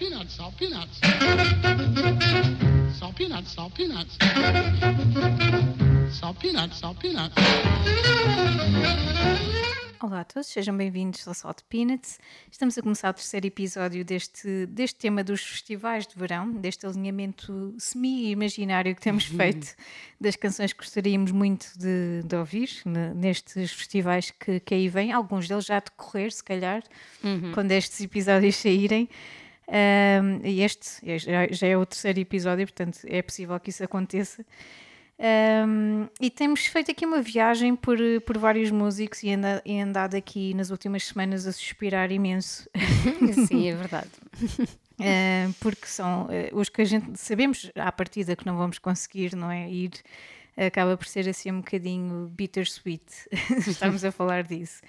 peanuts, salt peanuts. Salt peanuts, salt peanuts. Salt peanuts, salt peanuts. Olá a todos, sejam bem-vindos ao Salt Peanuts. Estamos a começar o terceiro episódio deste, deste tema dos festivais de verão, deste alinhamento semi-imaginário que temos feito das canções que gostaríamos muito de, de ouvir ne- nestes festivais que, que aí vêm, alguns deles já a decorrer, se calhar, quando estes episódios saírem. Ahm, e este é- já, já é o terceiro episódio, portanto é possível que isso aconteça. Um, e temos feito aqui uma viagem por, por vários músicos e, anda, e andado aqui nas últimas semanas a suspirar imenso, Sim, é verdade. uh, porque são uh, os que a gente sabemos à partida que não vamos conseguir, não é? Ir acaba por ser assim um bocadinho bittersweet, estamos a falar disso.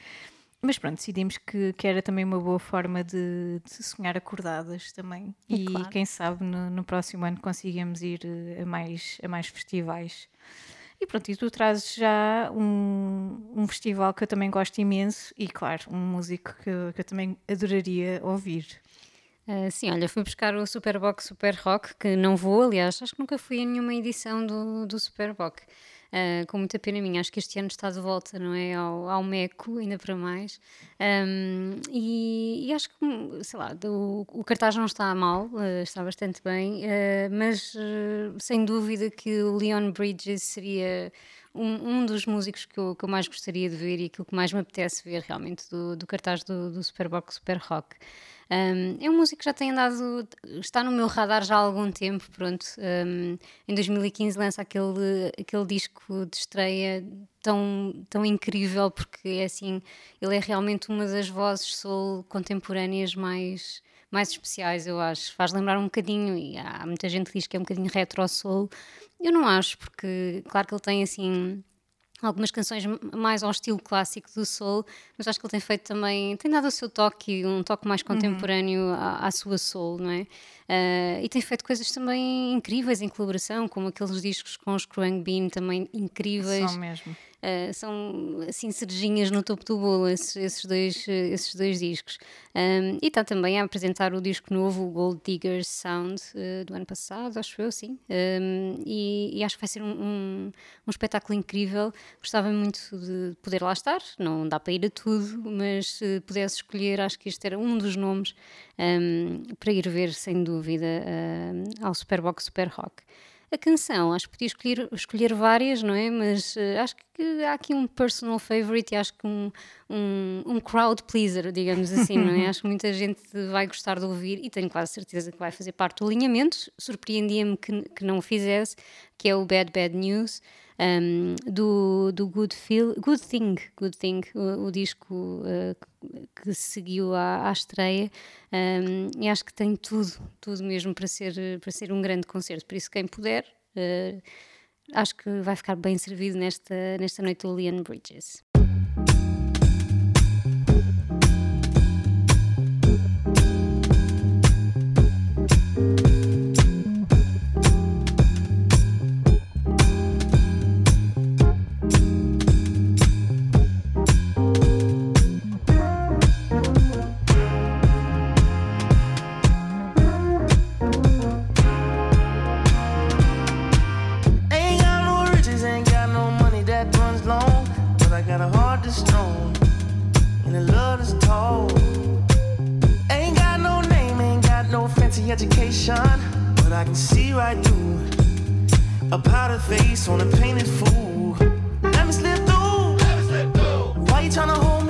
Mas pronto, decidimos que, que era também uma boa forma de, de sonhar acordadas também. E Claro. quem sabe no, no próximo ano consigamos ir eh, a mais, a mais festivais. E pronto, e tu trazes já um, um festival que eu também gosto imenso e, claro, um músico que, eu- que eu também adoraria ouvir. Ah, sim, olha, fui buscar o Superboc Super Rock, que não vou, aliás, acho que nunca fui a nenhuma edição do, do Superboc. Ah, com muita pena minha, acho que este ano está de volta, não é? Ao, ao Meco, ainda para mais. Ahm, e, e acho que, sei lá, do- o cartaz não está mal, ah, está bastante bem, ah, mas sem dúvida que o Leon Bridges seria um, um dos músicos que eu, que eu mais gostaria de ver e aquilo que mais me apetece ver realmente do, do cartaz do, do Superboc Super Rock. Um, é um músico que já tem andado, está no meu radar já há algum tempo, pronto. Um, em 2015 lança aquele, aquele disco de estreia tão, tão incrível, porque é assim, ele é realmente uma das vozes soul contemporâneas mais, mais especiais, eu acho. Faz lembrar um bocadinho, e há muita gente que diz que é um bocadinho retro soul. Eu não acho, porque claro que ele tem assim algumas canções mais ao estilo clássico do soul, mas acho que ele tem feito também, tem dado o seu toque, um toque mais contemporâneo à, à sua soul, não é? Ah, e tem feito coisas também incríveis em colaboração, como aqueles discos com os Krang Bean também incríveis. São mesmo. Uh, são assim cerejinhas no topo do bolo esses, esses dois, esses dois discos. Um, e está também a apresentar o disco novo o Gold Diggers Sound uh, do ano passado, acho eu, sim. Um, e, e acho que vai ser um, um, um espetáculo incrível. Gostava muito de poder lá estar não dá para ir a tudo mas se pudesse escolher, acho que este era um dos nomes para ir ver sem dúvida ao Superbox Super Rock a canção, acho que podia escolher, escolher várias, não é? Mas eh, acho que há aqui um personal favorite e acho que um, um, um crowd pleaser, digamos assim, não é? Acho que muita gente vai gostar de ouvir e tenho quase certeza que vai fazer parte do alinhamento. Surpreendia-me que, que não o fizesse, que é o Bad Bad News. um, do, do Good, Feel, Good Thing, Good Thing o, o disco eh, que seguiu à, à estreia um, e acho que tem tudo, tudo mesmo para ser, para ser um grande concerto. Por isso, quem puder, eh, acho que vai ficar bem servido nesta, nesta noite do Leon Bridges. Education. But I can see right through a powdered face on a painted fool. Let me slip through. Why you tryna hold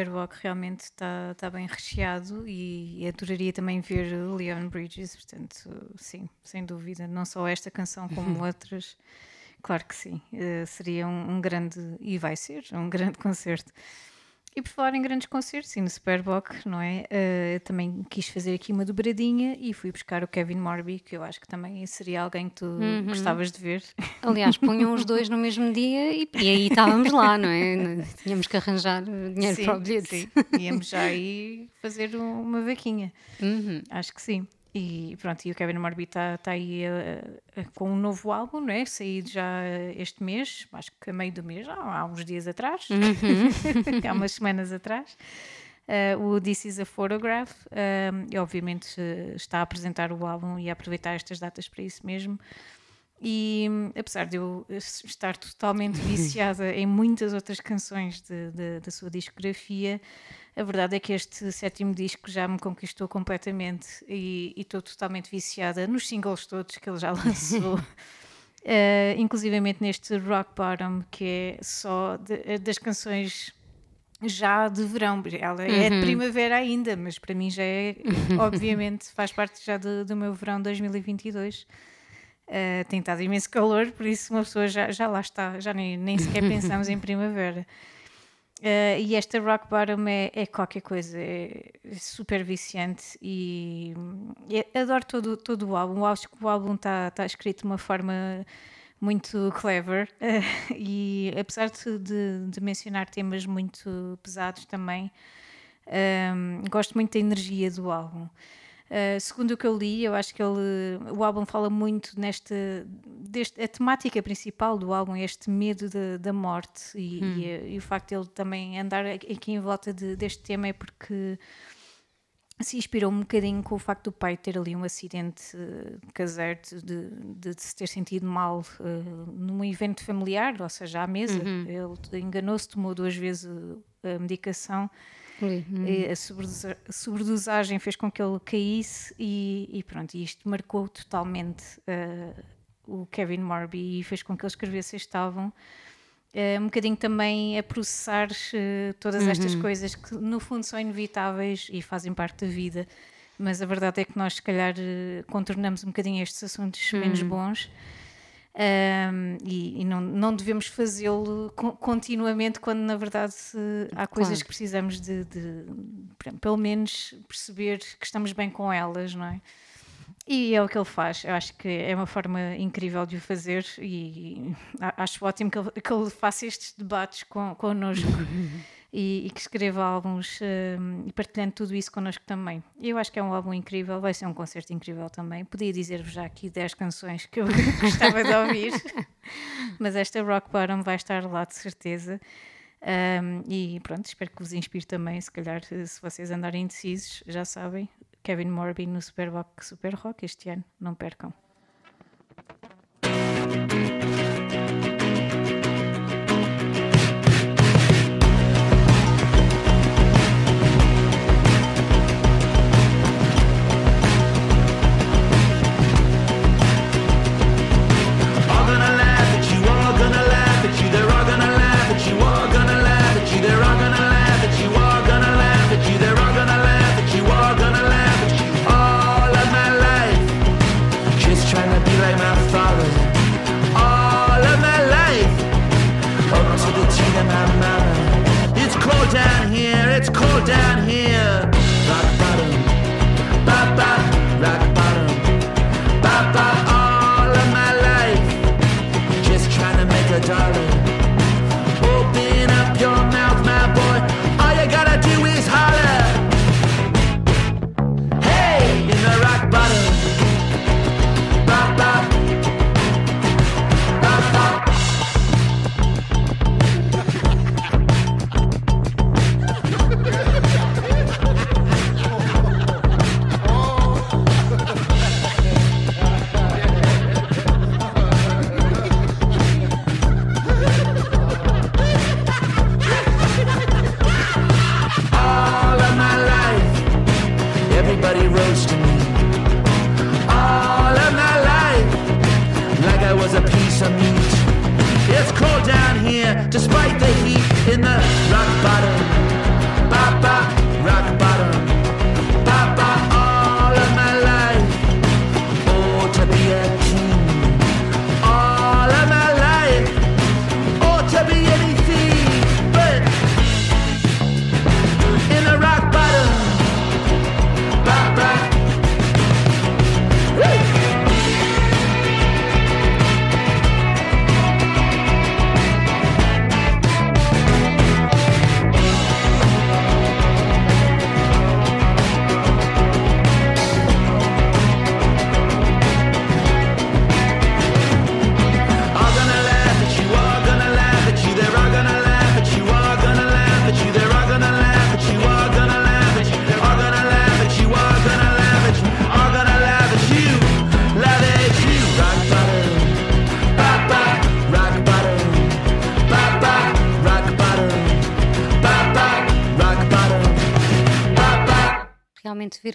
Superboc realmente está tá bem recheado e, e adoraria também ver Leon Bridges, portanto, sim, sem dúvida, não só esta canção como outras, claro que sim, eh, seria um, um grande, e vai ser, um grande concerto. E por falar em grandes concertos, e no Superboc, não é? Eh, também quis fazer aqui uma dobradinha e fui buscar o Kevin Morby, que eu acho que também seria alguém que tu gostavas de ver. Aliás, punham os dois no mesmo dia e, e aí estávamos lá, não é? Tínhamos que arranjar dinheiro Sim, para o bilhete. sim. Íamos já aí fazer um- uma vaquinha. Uhum. Acho que sim. E pronto, e o Kevin Morby está tá aí eh, eh, com um novo álbum, não é? Saído já eh, este mês, acho que a meio do mês, há, há uns dias atrás, há umas semanas atrás. Eh, o This is a Photograph, e obviamente está a apresentar o álbum e a aproveitar estas datas para isso mesmo. E apesar de eu estar totalmente viciada em muitas outras canções de- de- da sua discografia, a verdade é que este sétimo disco já me conquistou completamente e estou totalmente viciada nos singles todos que ele já lançou. Eh, inclusivamente neste Rock Bottom, que é só de- eh, das canções já de verão. Ela é de primavera ainda, mas para mim já é, obviamente, faz parte já do, do meu verão 2022. Uh, tem estado imenso calor, por isso uma pessoa já, já lá está, já nem, nem sequer pensamos em primavera. Uh, e esta Rock Bottom é, é qualquer coisa, é, é super viciante e, e adoro todo, todo o álbum. Acho que o álbum está tá escrito de uma forma muito clever uh, e apesar de, de, mencionar temas muito pesados também, um, gosto muito da energia do álbum. Uh, segundo o que eu li, eu acho que ele, o álbum fala muito nesta, deste, a temática principal do álbum, é este medo da, da morte e, e, e o facto de ele também andar aqui em volta de, deste tema é porque se inspirou um bocadinho com o facto do pai ter ali um acidente uh, caseiro de, de, de, se ter sentido mal uh, num evento familiar, ou seja, à mesa. Ele enganou-se, tomou duas vezes a medicação Uhum. a, sobredosa- a sobredosagem fez com que ele caísse e, e pronto, isto marcou totalmente uh, o Kevin Morby e fez com que ele escrevesse este álbum uh, um bocadinho também a processar uh, todas estas coisas que no fundo são inevitáveis e fazem parte da vida mas a verdade é que nós se calhar uh, contornamos um bocadinho estes assuntos menos bons um, e, e não, não devemos fazê-lo co- continuamente quando na verdade há coisas Claro. que precisamos de, de, pelo menos perceber que estamos bem com elas, não é? E é o que ele faz. Eu acho que é uma forma incrível de o fazer e acho ótimo que ele, que ele faça estes debates con, connosco e, e que escreva álbuns hum, e partilhando tudo isso connosco também. Eu acho que é um álbum incrível, vai ser um concerto incrível também. Podia dizer-vos já aqui 10 canções que eu gostava de ouvir, mas esta Rock Bottom vai estar lá de certeza. Um, e pronto, espero que vos inspire também. Se calhar, se vocês andarem indecisos, já sabem, Kevin Morby no Superboc Super Rock este ano, não percam.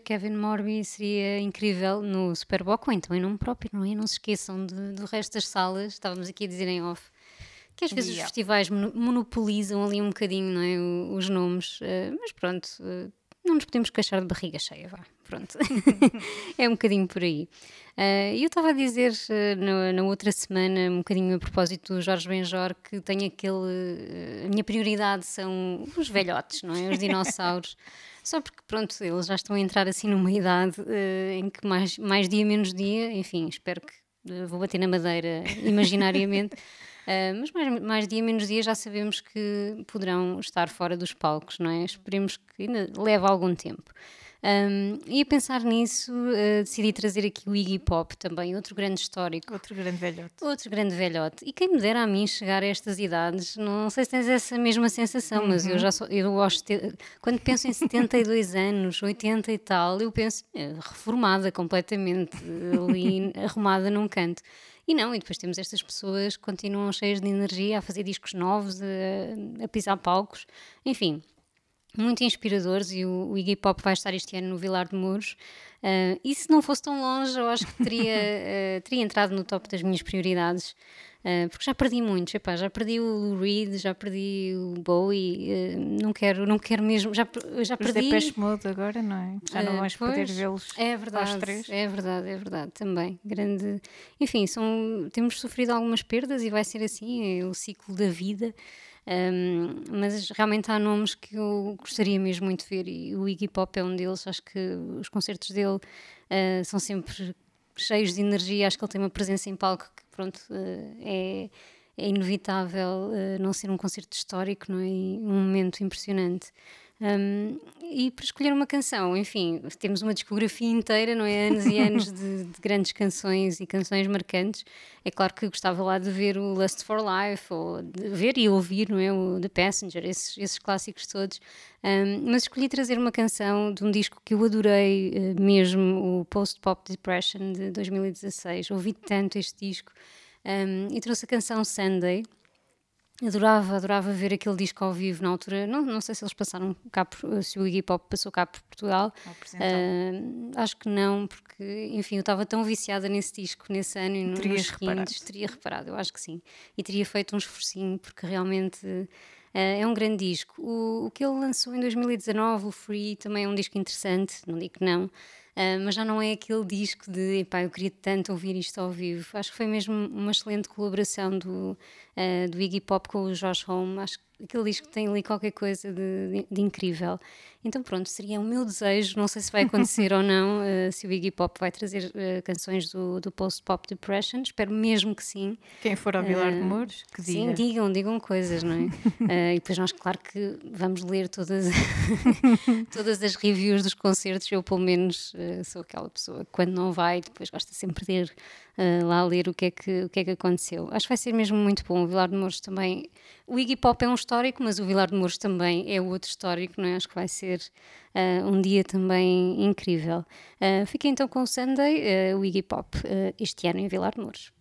Kevin Morby seria incrível no Superboc ou então em nome próprio, não é? Não se esqueçam de- do resto das salas, estávamos aqui a dizer em off, que às vezes os Yeah. festivais mono- monopolizam ali um bocadinho, não é? os nomes, eh, mas pronto, eh, não nos podemos queixar de barriga cheia, vá, pronto. é um bocadinho por aí. E eu estava a dizer eh, na, na outra semana, um bocadinho a propósito do Jorge Benjor, que tem aquele. eh, a minha prioridade são os velhotes, não é? Os dinossauros. Só porque, pronto, eles já estão a entrar assim numa idade em que mais, mais dia menos dia, enfim, espero que vou bater na madeira imaginariamente. Eh, mas mais, mais dia menos dia já sabemos que poderão estar fora dos palcos, não é? Esperemos que ainda leve algum tempo. Um, e a pensar nisso, eh, decidi trazer aqui o Iggy Pop também, outro grande histórico. Outro grande velhote. Outro grande velhote. E quem me dera a mim chegar a estas idades, não sei se tens essa mesma sensação, mas eu já sou, eu aos te- quando penso em 72 anos, 80 e tal, eu penso eh, reformada completamente, ali arrumada num canto. E não, e depois temos estas pessoas que continuam cheias de energia a fazer discos novos, a, a pisar palcos, enfim, muito inspiradores e o, o Iggy Pop vai estar este ano no Vilar de Mouros. Ah, e se não fosse tão longe, eu acho que teria, ah, teria entrado no top das minhas prioridades, ah, porque já perdi muitos. Epá, já perdi o Lou Reed, já perdi o Bowie, não, quero, não quero mesmo. Já, já Os perdi. Depeche Mode agora, não é? Já não vais poder pois, vê-los é verdade, três. É verdade, é verdade, também. Grande. Enfim, são, temos sofrido algumas perdas e vai ser assim, é o ciclo da vida. Um, mas realmente há nomes que eu gostaria mesmo muito de ver e o Iggy Pop é um deles. Acho que os concertos dele ah, são sempre cheios de energia. Acho que ele tem uma presença em palco que, pronto, ah, é, é inevitável ah, não ser um concerto histórico, não é? E um momento impressionante. Um, e para escolher uma canção, enfim, temos uma discografia inteira, não é? Anos e anos de, de grandes canções e canções marcantes. É claro que gostava lá de ver o Lust for Life, ou de ver e ouvir, não é? O The Passenger, esses, esses clássicos todos. Um, mas escolhi trazer uma canção de um disco que eu adorei eh, mesmo, o Post Pop Depression de 2016. Ouvi tanto este disco um, e trouxe a canção Sunday. Adorava, adorava ver aquele disco ao vivo na altura. Não, não sei se eles passaram cá, por- se o Iggy Pop passou cá por Portugal. Ah, acho que não, porque, enfim, eu estava tão viciada nesse disco nesse ano e Terias nos seguintes, teria reparado, eu acho que sim. E teria feito um esforcinho, porque realmente ah, é um grande disco. O, o que ele lançou em 2019, o Free, também é um disco interessante, não digo que não. Ah, mas já não é aquele disco de epá, eu queria tanto ouvir isto ao vivo. Acho que foi mesmo uma excelente colaboração do, ah, do Iggy Pop com o Josh Homme. Acho aquele disco tem ali qualquer coisa de, de- incrível. Então, pronto, seria o meu desejo. Não sei se vai acontecer ou não, ah, se o Iggy Pop vai trazer ah, canções do, do Post-Pop Depression. Espero mesmo que sim. Quem for ao Vilar de Mouros, que Sim, diga. digam, digam coisas, não é? E depois nós, claro que vamos ler todas, todas as reviews dos concertos. Eu, pelo menos, sou aquela pessoa que quando não vai, depois gosta sempre de ir lá ler o que, é que, o que é que aconteceu. Acho que vai ser mesmo muito bom. O Vilar de Mouros também. O Iggy Pop é um histórico, mas o Vilar de Mouros também é outro histórico, não é? Acho que vai ser ah, um dia também incrível. Ah, fiquei então com o Sunday, ah, o Iggy Pop, este ano em Vilar de Mouros.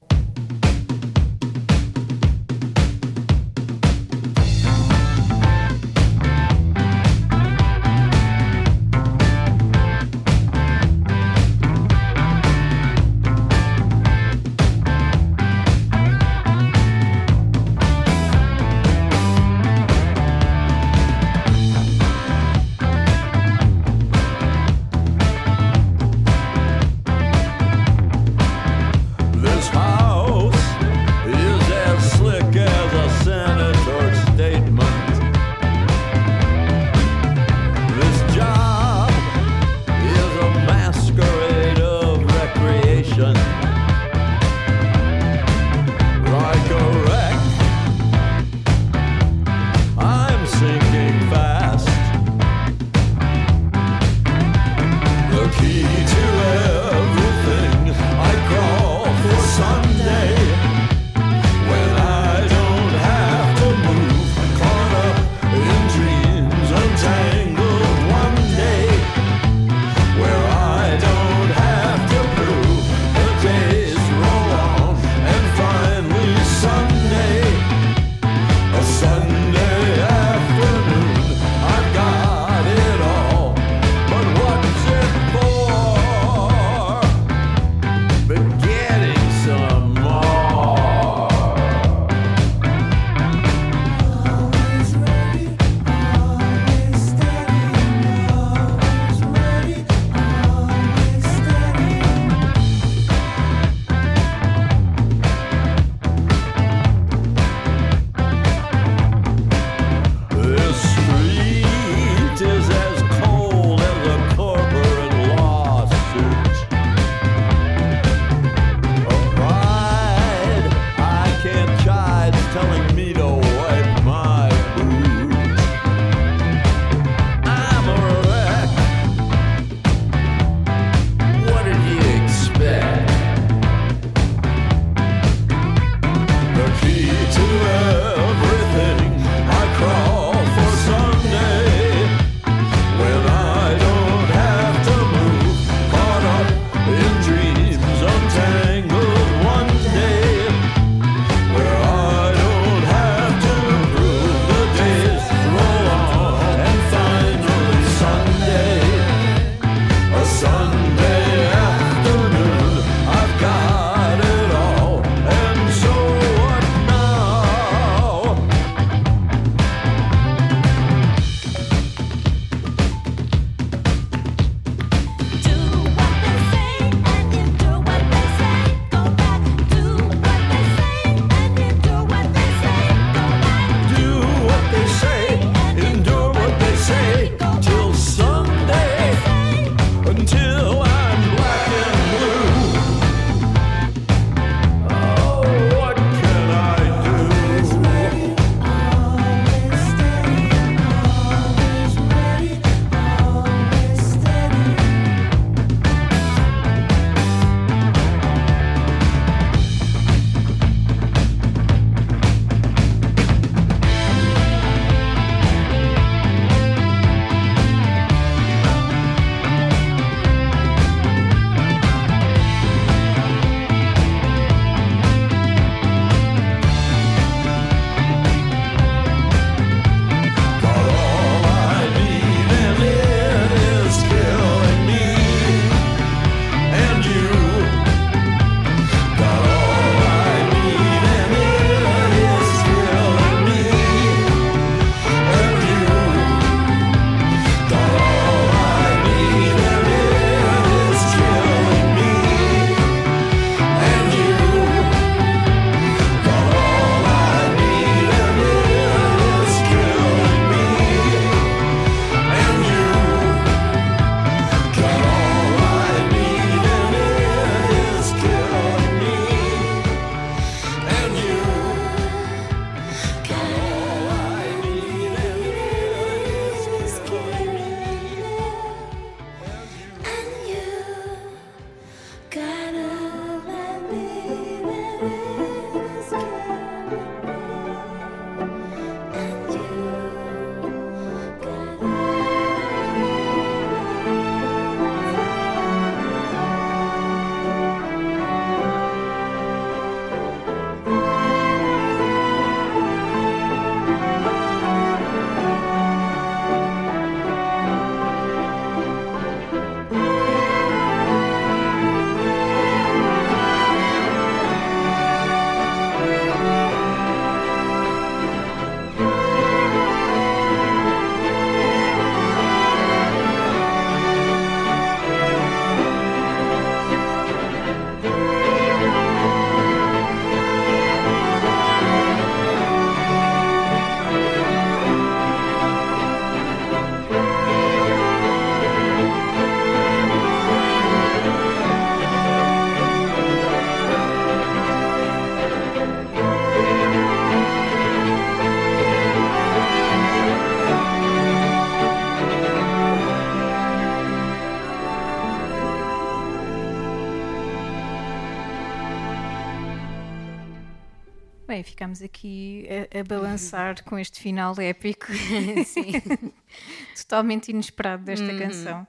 Ficámos aqui a, a balançar com este final épico, totalmente inesperado desta Uhum. canção.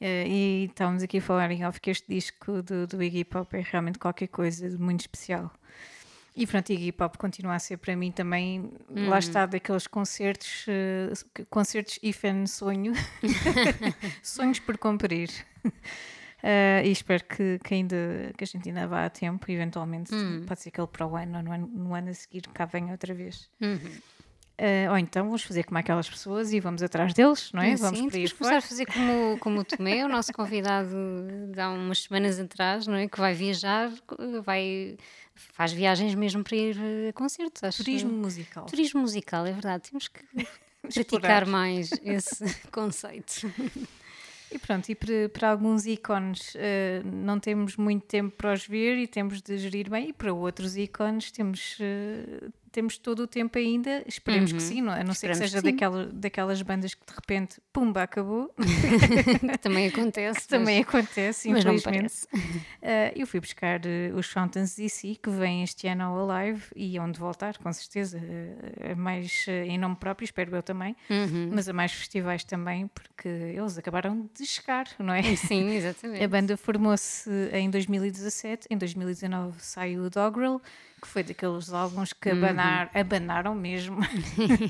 Eh, e estávamos aqui a falar em off que este disco do, do Iggy Pop é realmente qualquer coisa de muito especial. E pronto, Iggy Pop continua a ser para mim também, lá está, daqueles concertos, eh, concertos IFAN sonho, sonhos por cumprir. Eh, e espero que, que ainda que a gente ainda vá a tempo, eventualmente pode ser que ele para o ano ou no ano, no ano a seguir cá venha outra vez. Eh, ou então vamos fazer como aquelas pessoas e vamos atrás deles, não é? vamos Sim, que começar a fazer como, como o Tomé, o nosso convidado de há umas semanas atrás, não é? Que vai viajar, vai, faz viagens mesmo para ir a concertos. Acho. Turismo musical. Turismo musical, é verdade. Temos que praticar mais esse conceito. E pronto, e para, para alguns ícones eh, não temos muito tempo para os ver e temos de gerir bem, e para outros ícones temos, eh, temos todo o tempo ainda, esperemos que sim, não, a não ser que Uhum. Seja que daquela, daquelas bandas que de repente, pumba, acabou, que também acontece. também mas, acontece, mas não me infelizmente. parece. Eh, eu fui buscar eh, os Fountains DC, que vêm este ano ao Alive, e onde voltar, com certeza, a mais eh, em nome próprio, espero eu também, Uhum. mas a mais festivais também, porque eles acabaram de chegar, não é? Sim, exatamente. A banda formou-se em 2017, em 2019 saiu o Dogrel, que foi daqueles álbuns que abanar, abanaram mesmo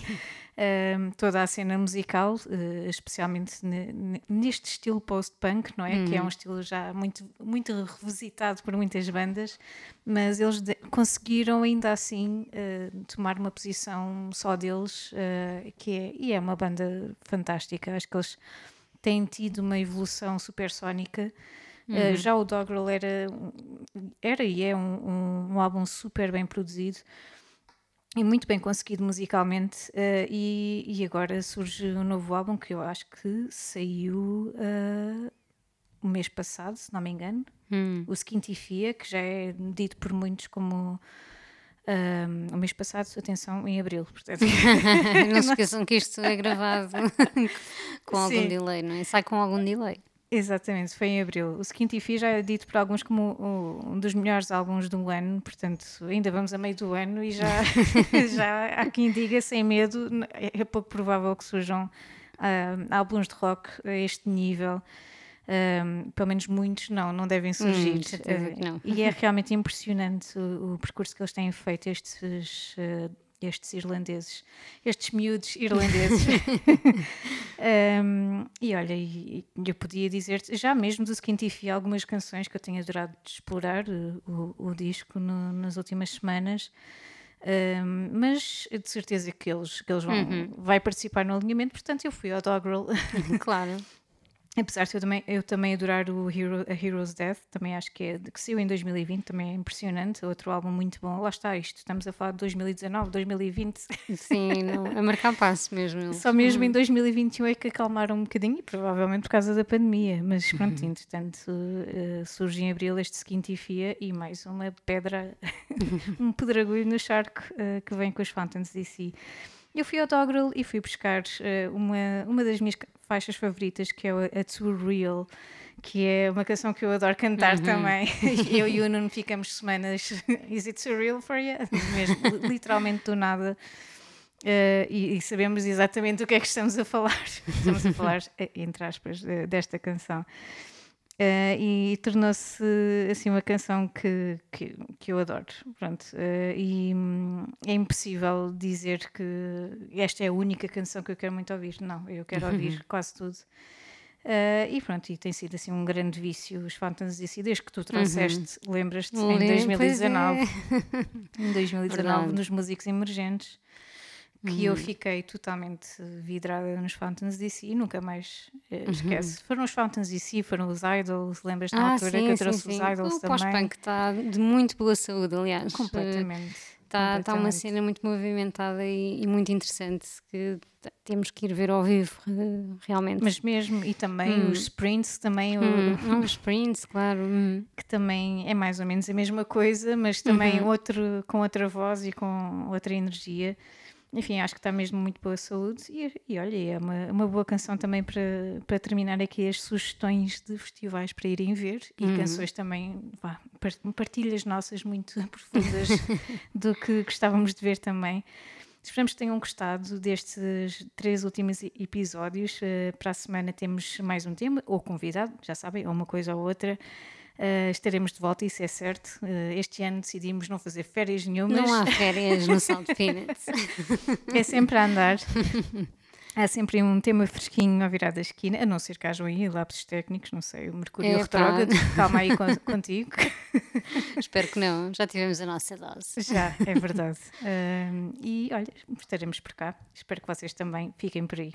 um, toda a cena musical, eh, especialmente ne- ne- neste estilo post-punk, não é? Que é um estilo já muito, muito revisitado por muitas bandas, mas eles conseguiram ainda assim eh, tomar uma posição só deles, eh, que é, e é uma banda fantástica. Acho que eles têm tido uma evolução supersónica. Uh, já o Dogrel era, era e é um, um- um álbum super bem produzido e muito bem conseguido musicalmente. uh, e, e agora surge um novo álbum que eu acho que saiu uh, o mês passado, se não me engano. O Skintifia, que já é dito por muitos como. um, o mês passado, atenção, em abril, portanto, não se esqueçam que isto é gravado com algum Sim. delay, não é? Sai com algum delay. Exatamente, foi em abril. O Skintify já é dito por alguns como um dos melhores álbuns do ano, portanto, ainda vamos a meio do ano e já, já há quem diga sem medo, é pouco provável que surjam ah, álbuns de rock a este nível. Ah, pelo menos muitos não, não devem surgir. Ah, que não. E é realmente impressionante o, o percurso que eles têm feito, estes, ah, estes irlandeses, estes miúdos irlandeses. Um, e olha, eu podia dizer-te, já mesmo do Skintify, algumas canções que eu tenho adorado explorar uh, o, o disco no- nas últimas semanas. Um, mas de certeza que eles, que eles vão vai participar no alinhamento, portanto eu fui ao Dogrel Claro. Apesar de eu também, eu também adorar o Hero, A Hero's Death, também acho que é que saiu em 2020, também é impressionante, outro álbum muito bom. Lá está isto, estamos a falar de 2019, 2020. Sim, não, a marcar passo mesmo. eles. Só mesmo em 2021 é que acalmaram um bocadinho, e provavelmente por causa da pandemia. Mas pronto, entretanto, eh, surge em abril este Skintifia e mais uma pedra, um pedragulho no charco eh, que vem com os Fountains DC. Eu fui ao Dogrel e fui buscar eh, uma, uma das minhas faixas favoritas, que é a, a Too Real, que é uma canção que eu adoro cantar também. eu e o Nuno ficamos semanas. Is it surreal for you? Mesmo, li- literalmente do nada. Eh, e, e sabemos exatamente o que é que estamos a falar. Estamos a falar, eh, entre aspas, desta canção. Eh, e tornou-se assim uma canção que, que, que eu adoro. Pronto, eh, e hum, é impossível dizer que esta é a única canção que eu quero muito ouvir. Não, eu quero ouvir quase tudo. Eh, e pronto, e tem sido assim um grande vício os Fountains DC, desde que tu trouxeste, lembras-te, em Lembro, pois 2019 é. em 2019 Verdade. nos músicos emergentes que Uhum. eu fiquei totalmente vidrada nos Fountains DC e nunca mais eh, esquece. Foram os Fountains DC, foram os Idols, lembras na Uhum. Ah, altura sim, que eu sim, trouxe sim. os Idols O também? pós-punk está de muito boa saúde, aliás. Completamente. Está, está uma cena muito movimentada e, e muito interessante que temos que ir ver ao vivo, realmente. Mas mesmo, e também os sprints, também o- Hum, uns sprints, claro. hum. que também é mais ou menos a mesma coisa, mas também outro, com outra voz e com outra energia. Enfim, acho que está mesmo muito boa saúde. E, e olha, é uma, uma boa canção também para, para terminar aqui as sugestões de festivais para irem ver e canções também, vá, par- partilhas nossas muito profundas do que gostávamos de ver também. Esperamos que tenham gostado destes três últimos episódios. Eh, para a semana temos mais um tema, ou convidado, já sabem, ou uma coisa ou outra. Eh, estaremos de volta, isso é certo. Eh, este ano decidimos não fazer férias nenhumas. Não há férias no Salt Peanuts. É sempre a andar. Há sempre um tema fresquinho ao virar da esquina, a não ser que hajam aí lápis técnicos, não sei, o Mercúrio Epá. retrógrado, calma aí con- contigo. Espero que não, já tivemos a nossa dose. Já, é verdade. Ahm, e olha, estaremos por cá. Espero que vocês também fiquem por aí.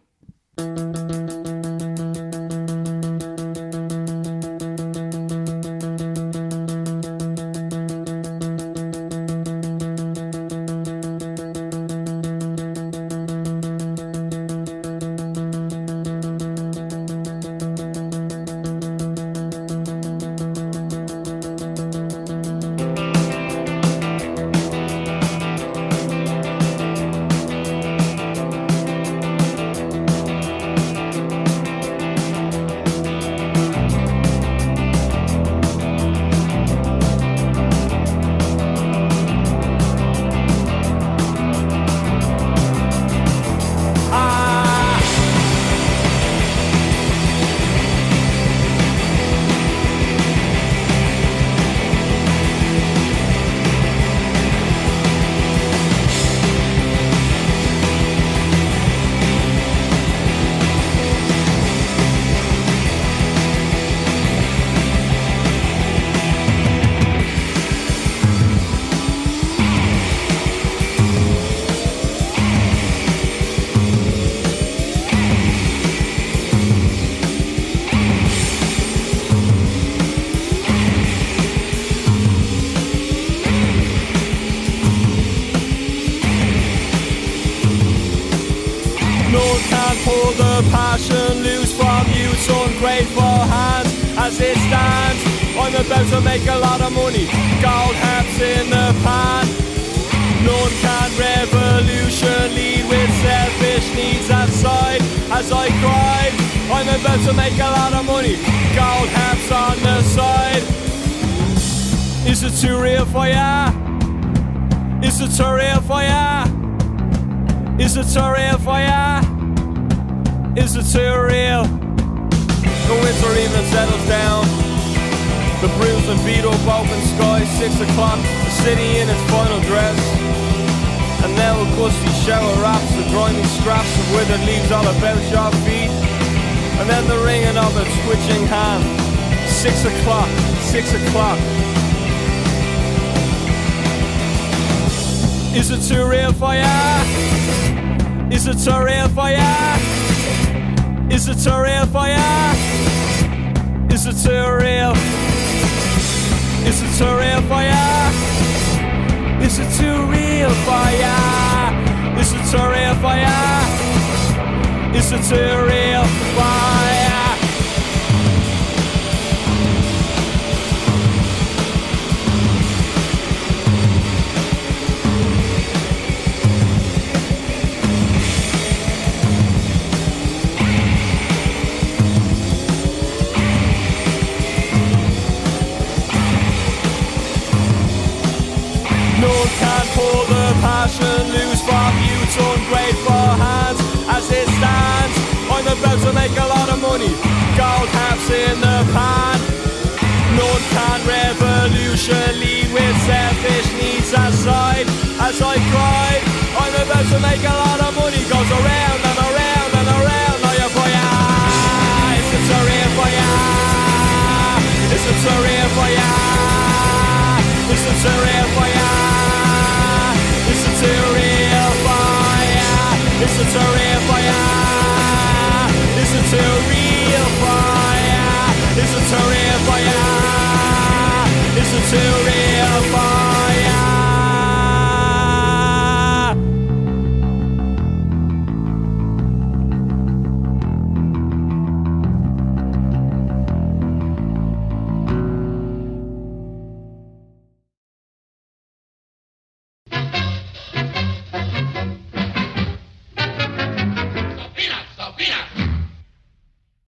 As it stands. I'm about to make a lot of money. Gold hats in the pan. None can revolution lead with selfish needs aside. As I cried, I'm about to make a lot of money. Gold hats on the side. Is it too real for ya? Is it too real for ya? Is it too real for ya? Is it too real? The winter even settles down. The bruised and beat up open sky, six o'clock, the city in its final dress. And now a gusty shower wraps the grimy scraps of withered leaves all about your feet. And then the ringing of a twitching hand. Six o'clock, six o'clock. Is it too real for ya? Is it too real for ya? Is it too real for ya? Is it too real? Is it too real for ya? Is it too real for ya? Is it too real for ya? Is it too real for ya? Passion loose from you. It's ungrateful hands as it stands. I'm about to make a lot of money. Gold caps in the pan. No can revolution lead with selfish needs aside. As I cried, I'm about to make a lot until